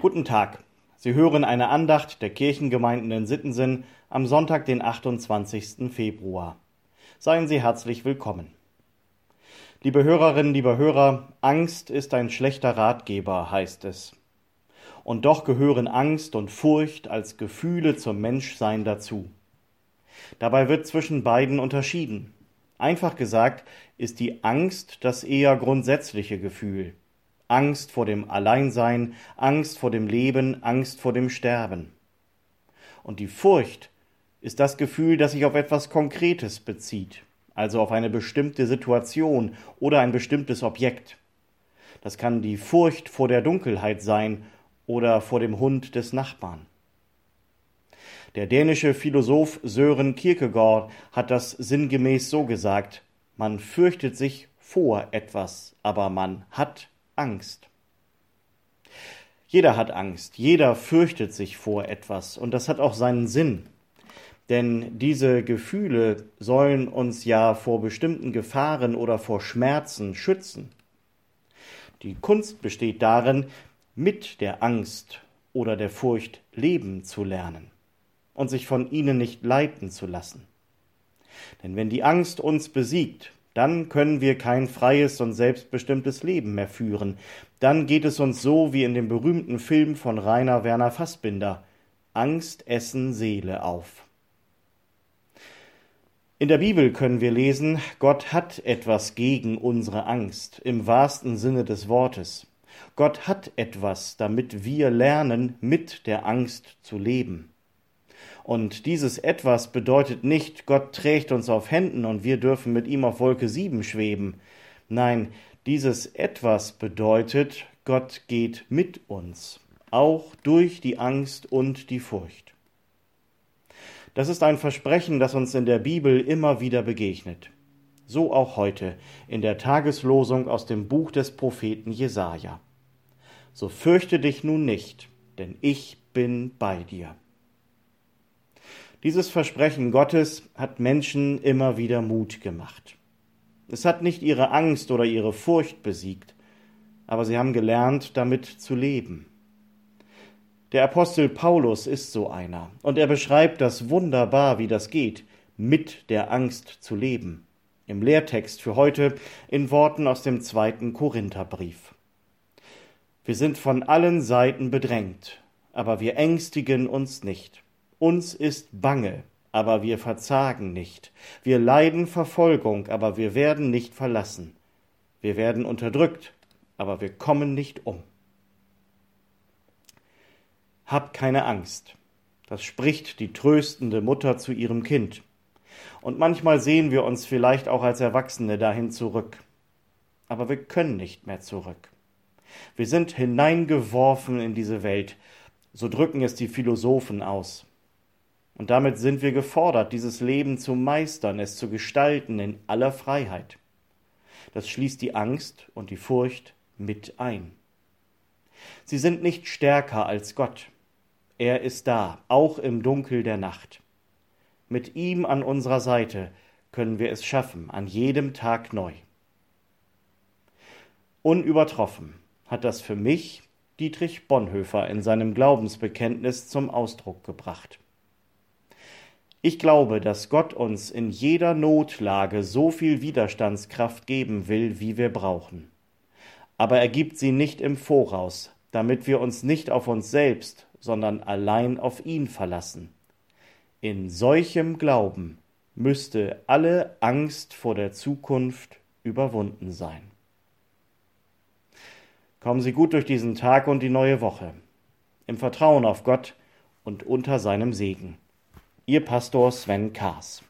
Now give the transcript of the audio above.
Guten Tag. Sie hören eine Andacht der Kirchengemeinden in Sittensen am Sonntag, den 28. Februar. Seien Sie herzlich willkommen. Liebe Hörerinnen, liebe Hörer, Angst ist ein schlechter Ratgeber, heißt es. Und doch gehören Angst und Furcht als Gefühle zum Menschsein dazu. Dabei wird zwischen beiden unterschieden. Einfach gesagt ist die Angst das eher grundsätzliche Gefühl. Angst vor dem Alleinsein, Angst vor dem Leben, Angst vor dem Sterben. Und die Furcht ist das Gefühl, das sich auf etwas Konkretes bezieht, also auf eine bestimmte Situation oder ein bestimmtes Objekt. Das kann die Furcht vor der Dunkelheit sein oder vor dem Hund des Nachbarn. Der dänische Philosoph Sören Kierkegaard hat das sinngemäß so gesagt, man fürchtet sich vor etwas, aber man hat Angst. Jeder hat Angst, jeder fürchtet sich vor etwas und das hat auch seinen Sinn. Denn diese Gefühle sollen uns ja vor bestimmten Gefahren oder vor Schmerzen schützen. Die Kunst besteht darin, mit der Angst oder der Furcht leben zu lernen und sich von ihnen nicht leiten zu lassen. Denn wenn die Angst uns besiegt, dann können wir kein freies und selbstbestimmtes Leben mehr führen. Dann geht es uns so wie in dem berühmten Film von Rainer Werner Fassbinder Angst essen Seele auf. In der Bibel können wir lesen, Gott hat etwas gegen unsere Angst, im wahrsten Sinne des Wortes. Gott hat etwas, damit wir lernen, mit der Angst zu leben. Und dieses etwas bedeutet nicht, Gott trägt uns auf Händen und wir dürfen mit ihm auf Wolke sieben schweben. Nein, dieses etwas bedeutet, Gott geht mit uns, auch durch die Angst und die Furcht. Das ist ein Versprechen, das uns in der Bibel immer wieder begegnet. So auch heute in der Tageslosung aus dem Buch des Propheten Jesaja. So fürchte dich nun nicht, denn ich bin bei dir. Dieses Versprechen Gottes hat Menschen immer wieder Mut gemacht. Es hat nicht ihre Angst oder ihre Furcht besiegt, aber sie haben gelernt, damit zu leben. Der Apostel Paulus ist so einer, und er beschreibt das wunderbar, wie das geht, mit der Angst zu leben. Im Lehrtext für heute in Worten aus dem zweiten Korintherbrief. Wir sind von allen Seiten bedrängt, aber wir ängstigen uns nicht. Uns ist bange, aber wir verzagen nicht. Wir leiden Verfolgung, aber wir werden nicht verlassen. Wir werden unterdrückt, aber wir kommen nicht um. Hab keine Angst. Das spricht die tröstende Mutter zu ihrem Kind. Und manchmal sehen wir uns vielleicht auch als Erwachsene dahin zurück. Aber wir können nicht mehr zurück. Wir sind hineingeworfen in diese Welt, so drücken es die Philosophen aus. Und damit sind wir gefordert, dieses Leben zu meistern, es zu gestalten in aller Freiheit. Das schließt die Angst und die Furcht mit ein. Sie sind nicht stärker als Gott. Er ist da, auch im Dunkel der Nacht. Mit ihm an unserer Seite können wir es schaffen, an jedem Tag neu. Unübertroffen hat das für mich Dietrich Bonhoeffer in seinem Glaubensbekenntnis zum Ausdruck gebracht. Ich glaube, dass Gott uns in jeder Notlage so viel Widerstandskraft geben will, wie wir brauchen. Aber er gibt sie nicht im Voraus, damit wir uns nicht auf uns selbst, sondern allein auf ihn verlassen. In solchem Glauben müsste alle Angst vor der Zukunft überwunden sein. Kommen Sie gut durch diesen Tag und die neue Woche, im Vertrauen auf Gott und unter seinem Segen. Ihr Pastor Sven Kaas.